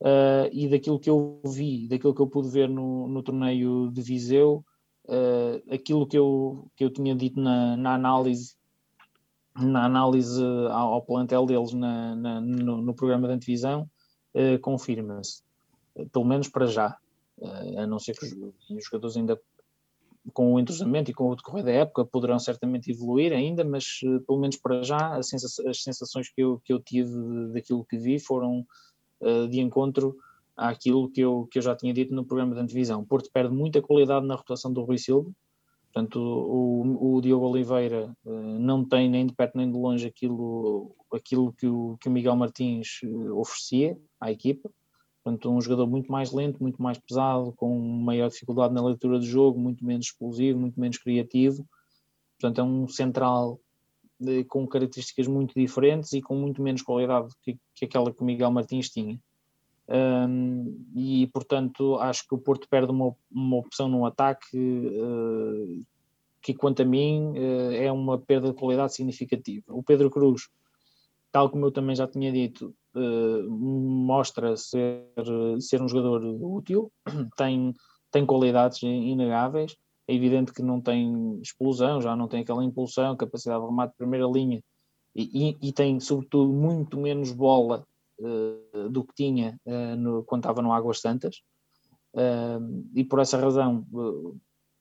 Uh, e daquilo que eu vi, daquilo que eu pude ver no, no torneio de Viseu, aquilo que eu, que eu tinha dito na, na análise na análise ao, ao plantel deles na, na, no, no, programa de antevisão, uh, confirma-se, pelo menos para já, a não ser que os, os jogadores ainda com o entrosamento e com o decorrer da época poderão certamente evoluir ainda, mas pelo menos para já as, sensações que eu, que eu tive daquilo que vi foram de encontro àquilo que eu, que eu já tinha dito no programa de antevisão. Porto perde muita qualidade na rotação do Rui Silva, portanto o, o Diogo Oliveira uh, não tem nem de perto nem de longe aquilo, aquilo que, o, que o Miguel Martins uh, oferecia à equipa, portanto um jogador muito mais lento, muito mais pesado, com maior dificuldade na leitura do jogo, muito menos explosivo, muito menos criativo, portanto é um central de, com características muito diferentes e com muito menos qualidade que, que aquela que o Miguel Martins tinha. Um, e portanto acho que o Porto perde uma, uma opção no ataque uh, que quanto a mim uh, é uma perda de qualidade significativa. O Pedro Cruz, tal como eu também já tinha dito, uh, mostra ser, ser um jogador útil, tem, tem qualidades inegáveis, é evidente que não tem explosão, já não tem aquela impulsão, capacidade de remate de primeira linha e, e, e tem, sobretudo, muito menos bola do que tinha uh, no, quando estava no Águas Santas. Uh, e por essa razão,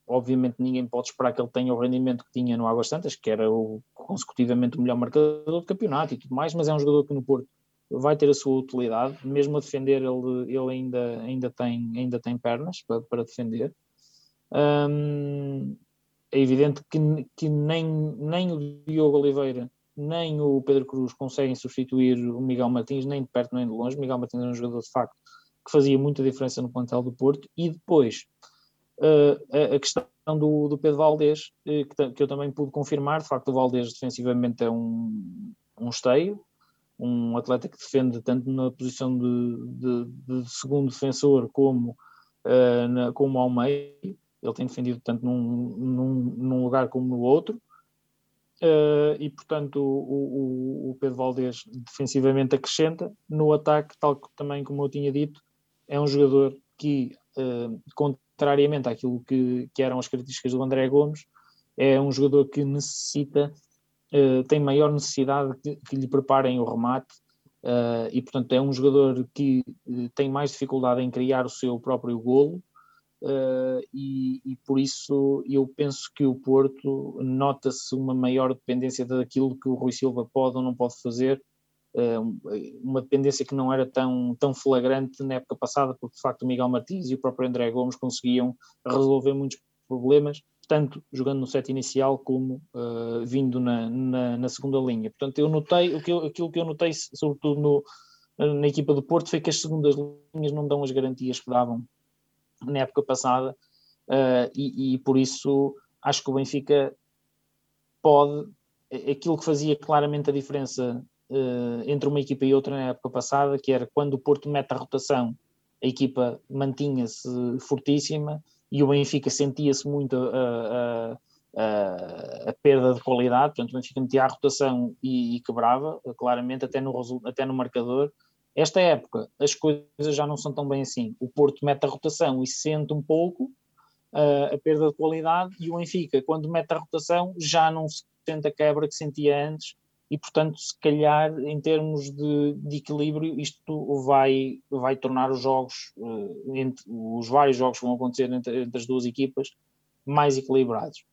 obviamente, ninguém pode esperar que ele tenha o rendimento que tinha no Águas Santas, que era o, consecutivamente o melhor marcador do campeonato e tudo mais, mas é um jogador que no Porto vai ter a sua utilidade, mesmo a defender, ele, ele ainda, ainda, tem, ainda tem pernas para, para defender é evidente que, que nem, nem o Diogo Oliveira nem o Pedro Cruz conseguem substituir o Miguel Martins, nem de perto nem de longe. Miguel Martins é um jogador de facto que fazia muita diferença no plantel do Porto. E depois uh, a, questão do, do Pedro Valdés, uh, que, que, eu também pude confirmar. De facto, o Valdés defensivamente é um, um esteio, um atleta que defende tanto na posição de, de, de segundo defensor como, uh, na, como ao meio ele tem defendido tanto num, num, num lugar como no outro. Uh, e portanto o, o, o, Pedro Valdez defensivamente acrescenta no ataque, tal que, também como eu tinha dito, é um jogador que, uh, contrariamente àquilo que, que, eram as características do André Gomes, é um jogador que necessita, uh, tem maior necessidade que, que lhe preparem o remate e portanto é um jogador que tem mais dificuldade em criar o seu próprio golo Uh, e, e, por isso eu penso que o Porto nota-se uma maior dependência daquilo que o Rui Silva pode ou não pode fazer, uh, uma dependência que não era tão, tão flagrante na época passada, porque de facto o Miguel Martins e o próprio André Gomes conseguiam resolver muitos problemas, tanto jogando no set inicial como uh, vindo na, na, na, segunda linha. Portanto, eu notei, o que eu, aquilo que eu notei, sobretudo no, na equipa do Porto, foi que as segundas linhas não dão as garantias que davam na época passada, uh, e, e, por isso acho que o Benfica pode, aquilo que fazia claramente a diferença uh, entre uma equipa e outra na época passada, que era quando o Porto mete a rotação, a equipa mantinha-se fortíssima e o Benfica sentia-se muito a, a, perda de qualidade, portanto o Benfica metia a rotação e, e quebrava, claramente, até no, até no marcador, esta época, as coisas já não são tão bem assim. O Porto mete a rotação e sente um pouco uh, a perda de qualidade, e o Benfica, quando mete a rotação, já não sente a quebra que sentia antes, e portanto, se calhar, em termos de, de equilíbrio, isto vai, vai tornar os jogos, uh, entre, os vários jogos que vão acontecer entre, entre as duas equipas, mais equilibrados.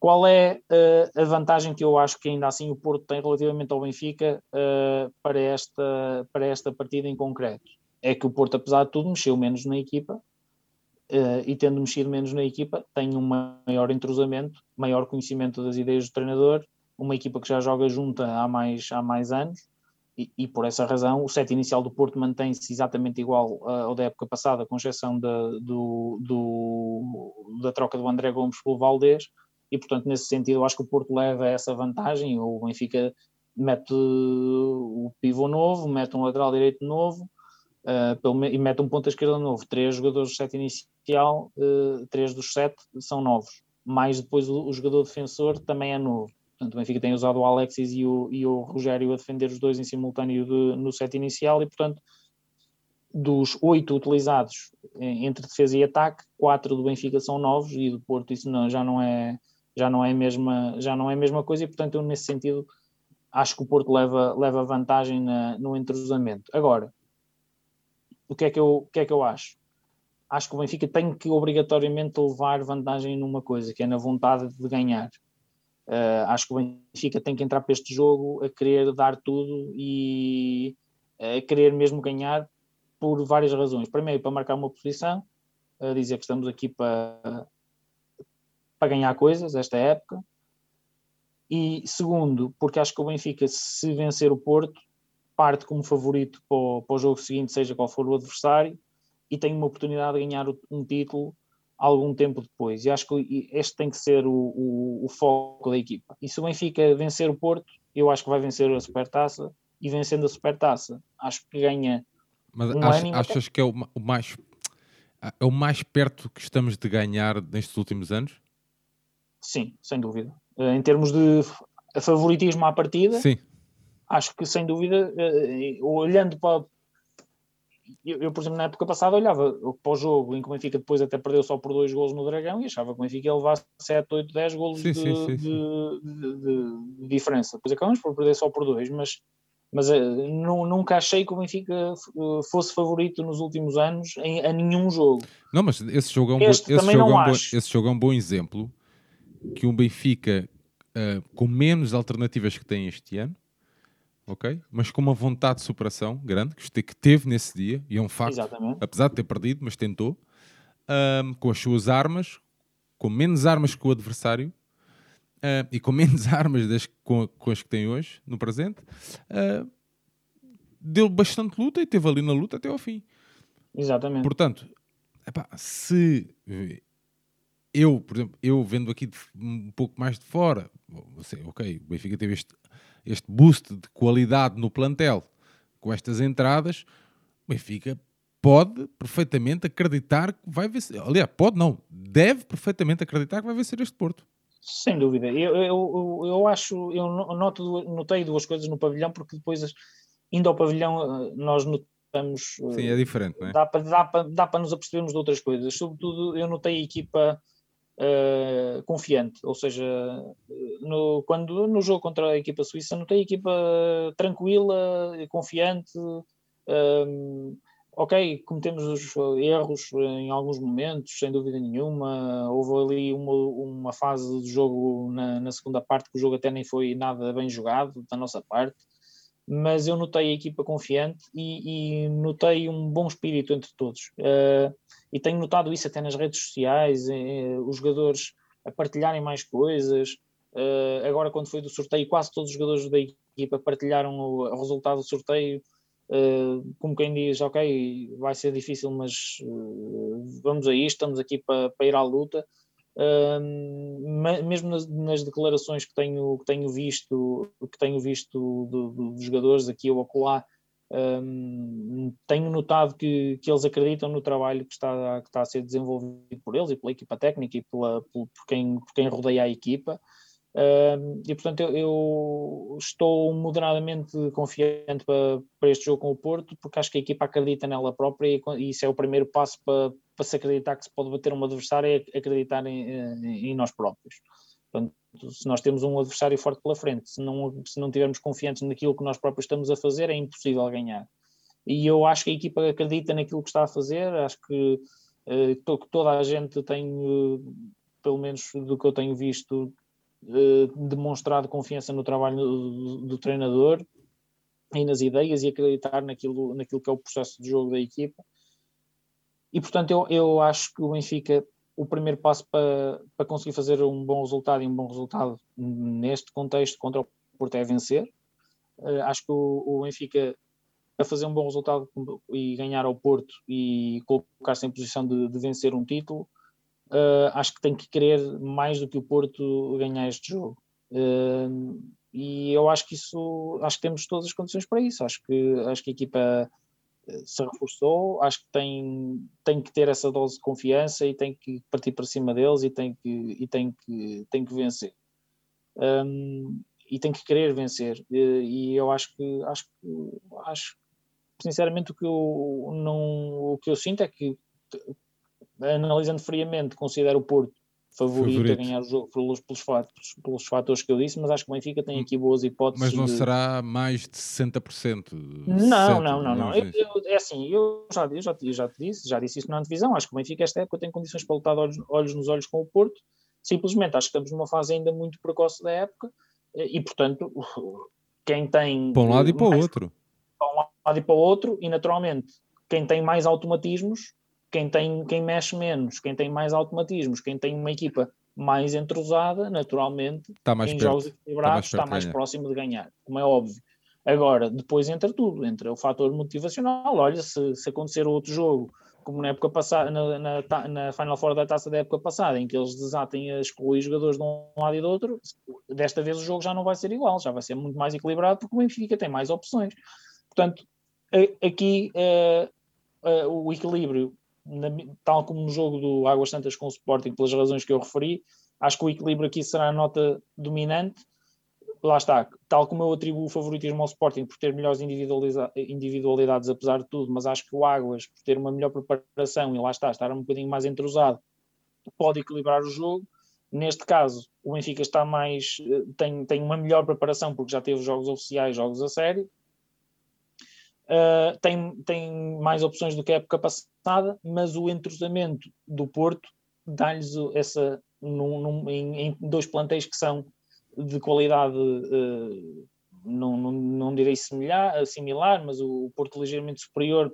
Qual é uh, a vantagem que eu acho que ainda assim o Porto tem relativamente ao Benfica uh, para, esta, para esta partida em concreto? É que o Porto, apesar de tudo, mexeu menos na equipa uh, e tendo mexido menos na equipa, tem um maior entrosamento, maior conhecimento das ideias do treinador, uma equipa que já joga junta há mais, há mais anos e, e por essa razão o set inicial do Porto mantém-se exatamente igual ao da época passada, com exceção da, do, do, da troca do André Gomes pelo Valdez e portanto nesse sentido eu acho que o Porto leva essa vantagem, o Benfica mete o pivô novo, mete um lateral direito novo uh, e mete um ponta esquerda novo, três jogadores do set inicial, uh, três dos sete são novos, mais depois o, o, jogador defensor também é novo. Portanto, o Benfica tem usado o Alexis e o, e o Rogério a defender os dois em simultâneo de, no set inicial e, portanto, dos oito utilizados entre defesa e ataque, quatro do Benfica são novos e do Porto isso não, já não é já não é a mesma, já não é mesma coisa e, portanto, eu nesse sentido acho que o Porto leva, leva vantagem na, no entrosamento. Agora, o que, é que eu, o que é que eu acho? Acho que o Benfica tem que obrigatoriamente levar vantagem numa coisa, que é na vontade de ganhar. Uh, acho que o Benfica tem que entrar para este jogo a querer dar tudo e a querer mesmo ganhar por várias razões. Primeiro, para marcar uma posição, a dizer que estamos aqui para, para ganhar coisas esta época. E segundo, porque acho que o Benfica, se vencer o Porto, parte como favorito para o, para o jogo seguinte, seja qual for o adversário, e tem uma oportunidade de ganhar um título algum tempo depois. E acho que este tem que ser o, o, o, foco da equipa. E se o Benfica vencer o Porto, eu acho que vai vencer a Supertaça. E vencendo a Supertaça, acho que ganha. Mas um ach, achas que é o, o, mais é o mais perto que estamos de ganhar nestes últimos anos? Sim, sem dúvida. Eh, em termos de favoritismo à partida, Sim. acho que sem dúvida, eh, olhando para. Eu, eu, por exemplo, na época passada olhava para o jogo em que o Benfica depois até perdeu só por dois golos no Dragão e achava que o Benfica ia levar 7, 8, 10 golos sim, de, sim, sim, de, de, de, diferença. Depois acabamos por perder só por dois, mas, mas eh, nunca achei que o Benfica fosse favorito nos últimos anos em, a nenhum jogo. Não, mas esse jogo é um, esse jogo é um bom, esse jogo é um bom exemplo que um Benfica uh, com menos alternativas que tem este ano, ok? Mas com uma vontade de superação grande, que teve nesse dia, e é um facto, Exatamente. apesar de ter perdido, mas tentou, um, com as suas armas, com menos armas que o adversário, uh, e com menos armas das, com, com, as que tem hoje, no presente, uh, deu bastante luta e teve ali na luta até ao fim. Exatamente. Portanto, epá, se eu, por exemplo, eu vendo aqui de, um pouco mais de fora, sei, ok, o Benfica teve este, este boost de qualidade no plantel com estas entradas, o Benfica pode perfeitamente acreditar que vai vencer. Aliás, pode não, deve perfeitamente acreditar que vai vencer este Porto. Sem dúvida. Eu, eu, eu acho, eu noto, notei duas coisas no pavilhão, porque depois, indo ao pavilhão, eh, nós notamos. Sim, é diferente, não é? Dá para, dá para, dá para nos apercebermos de outras coisas. Sobretudo, eu notei a equipa uh, confiante, ou seja, no, quando no jogo contra a equipa suíça notei a equipa tranquila, confiante, um, ok, cometemos os erros em alguns momentos, sem dúvida nenhuma. Houve ali uma, uma fase do jogo na, na, segunda parte que o jogo até nem foi nada bem jogado da nossa parte, mas eu notei a equipa confiante e, e notei um bom espírito entre todos. Uh, e tenho notado isso até nas redes sociais, eh, os jogadores a partilharem mais coisas. Uh, agora, quando foi do sorteio, quase todos os jogadores da equipa partilharam o, o resultado do sorteio Uh, como quem diz, ok, vai ser difícil, mas uh, vamos a isto, estamos aqui para, para ir à luta. Mesmo nas, nas, declarações que tenho, que tenho visto, que tenho visto do, do, dos jogadores aqui ou acolá, um, tenho notado que, que eles acreditam no trabalho que está, que está a ser desenvolvido por eles e pela equipa técnica e pela, por, por, quem, por quem rodeia a equipa. Uh, e portanto eu, eu, estou moderadamente confiante para, para, este jogo com o Porto, porque acho que a equipa acredita nela própria e, e isso é o primeiro passo para, para se acreditar que se pode bater um adversário, é acreditar em, em, em nós próprios. Portanto, se nós temos um adversário forte pela frente, se não, se não tivermos confiantes naquilo que nós próprios estamos a fazer, é impossível ganhar. E eu acho que a equipa acredita naquilo que está a fazer, acho que, uh, que toda a gente tem, uh, pelo menos do que eu tenho visto, demonstrado confiança no trabalho do, do, treinador e nas ideias e acreditar naquilo, naquilo que é o processo de jogo da equipa. E portanto, eu, eu acho que o Benfica, o primeiro passo para, para conseguir fazer um bom resultado e um bom resultado neste contexto contra o Porto é vencer. Uh, acho que o, o Benfica, a fazer um bom resultado e ganhar ao Porto e colocar-se em posição de, de vencer um título, uh, acho que tem que querer mais do que o Porto ganhar este jogo. Uh, e eu acho que isso, acho que temos todas as condições para isso. Acho que, acho que a equipa se reforçou, acho que tem, tem que ter essa dose de confiança e tem que partir para cima deles e tem que, e tem que, tem que vencer. Um, e tem que querer vencer. E, e eu acho que, acho acho sinceramente o que eu não, o que eu sinto é que analisando friamente, considero o Porto favorito, favorito. a ganhar o jogo pelos, pelos, fatos, pelos fatores que eu disse, mas acho que o Benfica tem aqui boas hipóteses. Mas não de... será mais de 60%? Não, não, não, não. Eu, eu, é assim, eu já, eu, já, eu já te disse, já disse isso na antevisão, acho que o Benfica esta época tem condições para lutar olhos, olhos nos olhos com o Porto, simplesmente acho que estamos numa fase ainda muito precoce da época e, portanto, quem tem... Para um lado e para o outro. Para um lado e para o outro, e naturalmente, quem tem mais automatismos quem, tem, quem mexe menos, quem tem mais automatismos, quem tem uma equipa mais entrosada, naturalmente, está mais em perto, jogos equilibrados, está mais, está mais próximo de ganhar, como é óbvio. Agora, depois entra tudo, entra o fator motivacional. Olha, se, se acontecer outro jogo, como na época passada, na, na, na, Final Four da taça da época passada, em que eles desatem a excluir jogadores de um lado e do outro, desta vez o jogo já não vai ser igual, já vai ser muito mais equilibrado, porque o Benfica tem mais opções. Portanto, aqui uh, uh, o equilíbrio na, tal como no jogo do Águas Santas com o Sporting, pelas razões que eu referi, acho que o equilíbrio aqui será a nota dominante. Lá está, tal como eu atribuo o favoritismo ao Sporting por ter melhores individualidades, apesar de tudo, mas acho que o Águas, por ter uma melhor preparação e lá está, estar um bocadinho mais entrosado, pode equilibrar o jogo. Neste caso, o Benfica está mais, eh, tem, tem uma melhor preparação porque já teve jogos oficiais, jogos a sério, uh, tem, tem mais opções do que a época passada, mas o entrosamento do Porto dá-lhes essa num, num, em, em, dois plantéis que são de qualidade uh, não, não, não direi similar, similar, mas o Porto ligeiramente superior,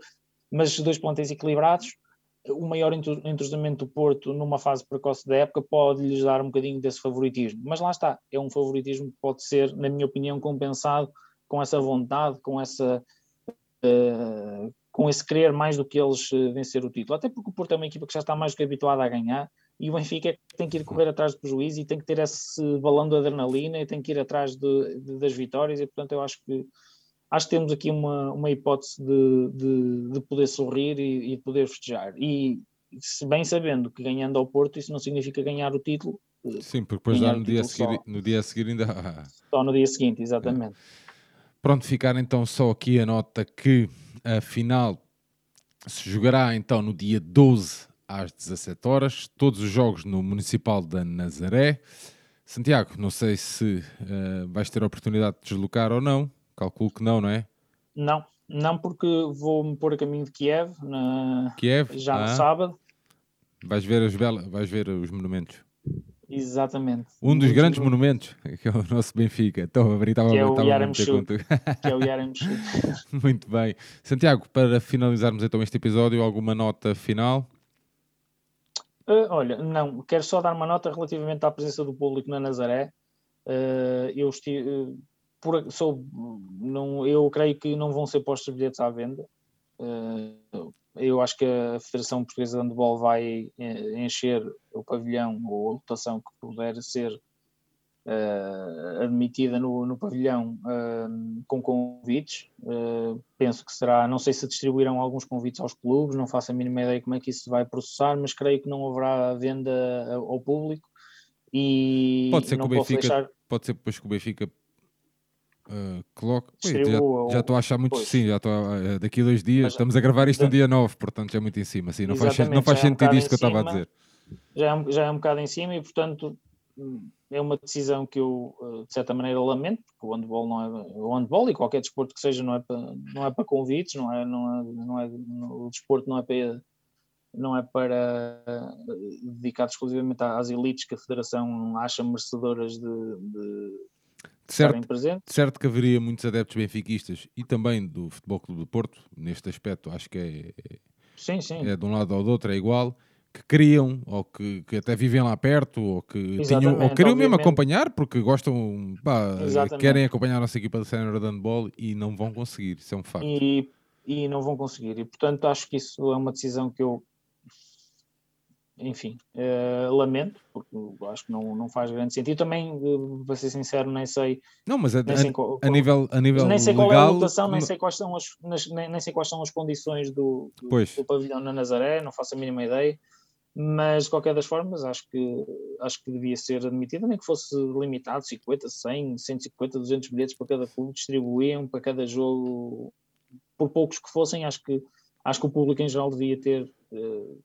mas dois plantéis equilibrados, o maior entrosamento do Porto numa fase precoce da época pode-lhes dar um bocadinho desse favoritismo. Mas lá está, é um favoritismo que pode ser, na minha opinião, compensado com essa vontade, com essa com esse querer mais do que eles uh, vencer o título. Até porque o Porto é uma equipa que já está mais do que habituada a ganhar e o Benfica é tem que ir correr atrás do prejuízo e tem que ter esse balão de adrenalina e tem que ir atrás de, de, das vitórias e portanto eu acho que acho que temos aqui uma, uma hipótese de, de, de poder sorrir e, e, de poder festejar e bem sabendo que ganhando ao Porto isso não significa ganhar o título eh, Sim, porque depois já no dia, seguir, no dia a seguir ainda só no dia seguinte, exatamente é. Pronto, ficar então só aqui a nota que a final se jogará então no dia 12 às 17 horas, todos os jogos no Municipal da Nazaré. Santiago, não sei se uh, vais ter a oportunidade de deslocar ou não, calculo que não, não é? Não, Não, porque vou-me pôr a caminho de Kiev, na... Kiev? já no Ah. sábado. Vais ver, as bela... Vais ver os monumentos. Exatamente. Um dos grandes mo- monumentos, que é o nosso Benfica. Estou a estava Que é o estava. Que é o. Muito bem. Santiago, para finalizarmos então este episódio, alguma nota final? Uh, olha, não, quero só dar uma nota relativamente à presença do público na Nazaré. Uh, eu estive, uh, por, sou, não, eu creio que não vão ser postos bilhetes à venda. Uh, eu acho que a Federação Portuguesa de Handball vai eh, encher o pavilhão ou a lotação que puder ser uh, admitida no, no pavilhão uh, com convites. Uh, penso que será, não sei se distribuirão alguns convites aos clubes, não faço a mínima ideia como é que isso vai processar, mas creio que não haverá venda ao público. E Pode ser que o Benfica deixar- Pode ser depois que o Benfica uh. Ui, já, estou a achar muito. pois. Sim, já estou a- daqui a dois dias. Mas- estamos a gravar isto no da- dia 9, portanto já é muito em cima. Sim, não faz, não faz já é um sentido isto que eu estava a dizer. já é, um, já é um bocado em cima e, portanto, é uma decisão que eu, eh, de certa maneira, lamento, porque o handball não é. O handball e qualquer desporto que seja não é para, não é para convites, não é, não é, não é, o desporto não é para. Não é para eh, dedicado exclusivamente às elites que a Federação acha merecedoras de, de Certo, certo que haveria muitos adeptos benfiquistas e também do Futebol Clube do Porto, neste aspecto, acho que é, Sim, sim. é de um lado ou do outro, é igual, que queriam, ou que, que até vivem lá perto, ou que tinham, ou queriam mesmo acompanhar, porque gostam, pá, querem acompanhar a nossa equipa de sénior de handball e não vão conseguir, isso é um facto. e, e não vão conseguir. E portanto acho que isso é uma decisão que eu, enfim, eh, lamento, porque acho que não, não faz grande sentido. Também, eh, para ser sincero, nem sei, Não, mas a, nem a- sei, qual- a nível, a nível nem sei qual é a legal, lotação, nem sei quais são as, nem, nem sei quais são as condições do, do, do pavilhão na Nazaré, não faço a mínima ideia. Mas de qualquer das formas, acho que acho que devia ser admitido, nem que fosse limitado 50, 100, 150, 200 bilhetes para cada clube, distribuíam para cada jogo, por poucos que fossem, acho que acho que o público em geral devia ter eh,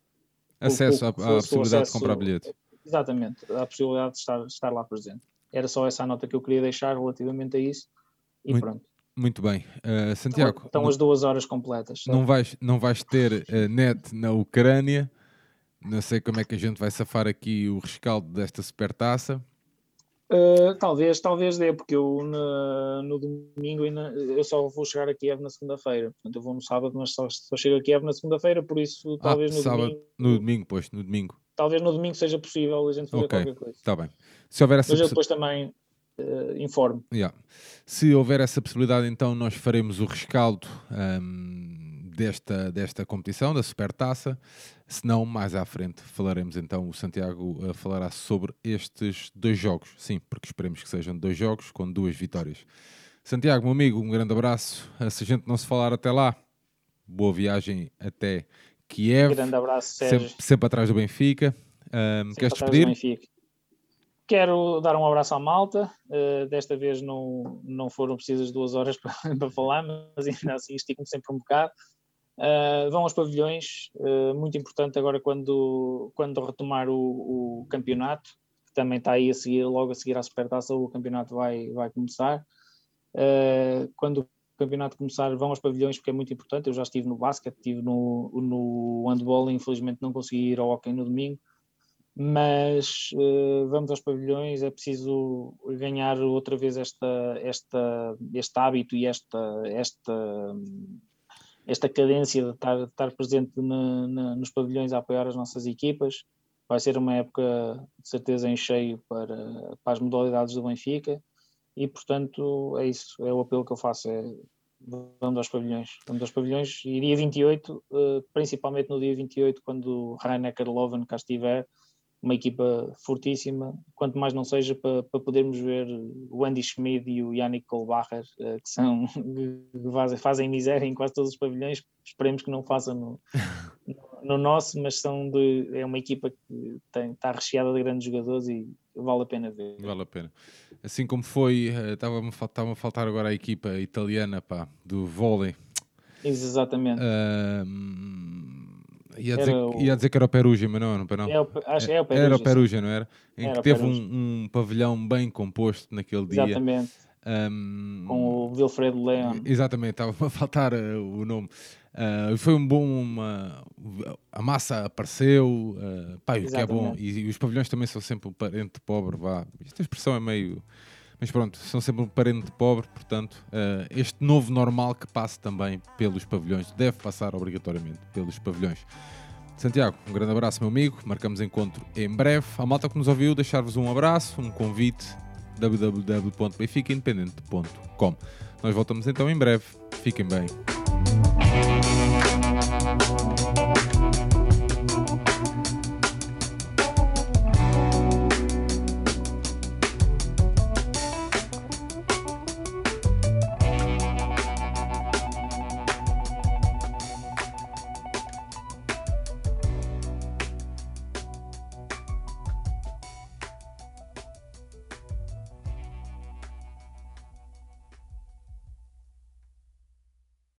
acesso à, possibilidade de comprar bilhete. Exatamente, a possibilidade de estar, estar lá presente. Era só essa a nota que eu queria deixar relativamente a isso. E Muito pronto. Muito bem. Uh, Estão, Santiago, estão não, as duas horas completas. não vais, não vais ter uh, net na Ucrânia. Não sei como é que a gente vai safar aqui o rescaldo desta supertaça. Uh, talvez, talvez dê, porque eu na- no domingo ainda, eu só vou chegar a Kiev na segunda-feira. Portanto, eu vou no sábado, mas só, só chego a Kiev na segunda-feira, por isso talvez ah, no sábado, domingo. no domingo, pois, no domingo. Talvez no domingo seja possível a gente fazer Ok. qualquer coisa. Está bem. Se houver essa Mas eu depois também uh, informo. Yeah. Se houver essa possibilidade, então nós faremos o rescaldo ahm, desta, desta competição, da Supertaça. Se não, mais à frente falaremos então, o Santiago eh, falará sobre estes dois jogos. Sim, porque esperemos que sejam dois jogos com duas vitórias. Santiago, meu amigo, um grande abraço. Eh, Se a gente não se falar até lá, boa viagem até Kiev. Grande abraço, Sérgio. Sempre, sempre atrás do Benfica. Ahm, Sempre queres despedir? Benfica. Quero dar um abraço à malta. Uh, desta vez não, não foram precisas duas horas para, para falar, mas ainda assim estico-me sempre um bocado. Uh, vão aos pavilhões, uh, muito importante agora quando, quando retomar o, o campeonato, que também está aí a seguir, logo a seguir à supertaça, o campeonato vai, vai começar. Uh, quando o campeonato começar, vão aos pavilhões porque é muito importante. Eu já estive no basquete, estive no, no handball infelizmente não consegui ir ao hockey no domingo mas vamos aos pavilhões, é preciso ganhar outra vez esta, esta, este hábito e esta, esta, esta cadência de estar, de estar presente nos pavilhões a apoiar as nossas equipas. Vai ser uma época de certeza em cheio para, para as modalidades do Benfica. E, portanto, é isso, é o apelo que eu faço, é vamos aos pavilhões, vamos aos pavilhões. E dia 28, uh, principalmente no dia 28, quando o Rainer Loven cá estiver, uma equipa fortíssima, quanto mais não seja para, para podermos ver o Andy Schmid e o Yannick Kohlbacher, que são que fazem, miséria em quase todos os pavilhões, esperemos que não façam no, no nosso, mas são de, é uma equipa que tem, está recheada de grandes jogadores e vale a pena ver. Vale a pena. Assim como foi, estava-me a faltar agora a equipa italiana pá, do vôlei. Exatamente. Ia dizer, o... ia dizer que era o Perugia, mas não, não, não. É o, acho é o Perugia. Era o Perugia, não era? Em era que teve um, um, pavilhão bem composto naquele Exatamente. dia. Um, com o Wilfredo Leon. Exatamente, estava a faltar uh, o nome. Uh, foi um bom. Uma, a massa apareceu, uh, pá, o que é bom. E, e, os pavilhões também são sempre um parente pobre. Vá. Esta expressão é meio. Mas pronto, são sempre um parente pobre, portanto, uh, este novo normal que passe também pelos pavilhões, deve passar obrigatoriamente pelos pavilhões. Santiago, um grande abraço, meu amigo. Marcamos encontro em breve. A malta que nos ouviu, deixar-vos um abraço, um convite www.benficaindependente.com. Nós voltamos então em breve. Fiquem bem.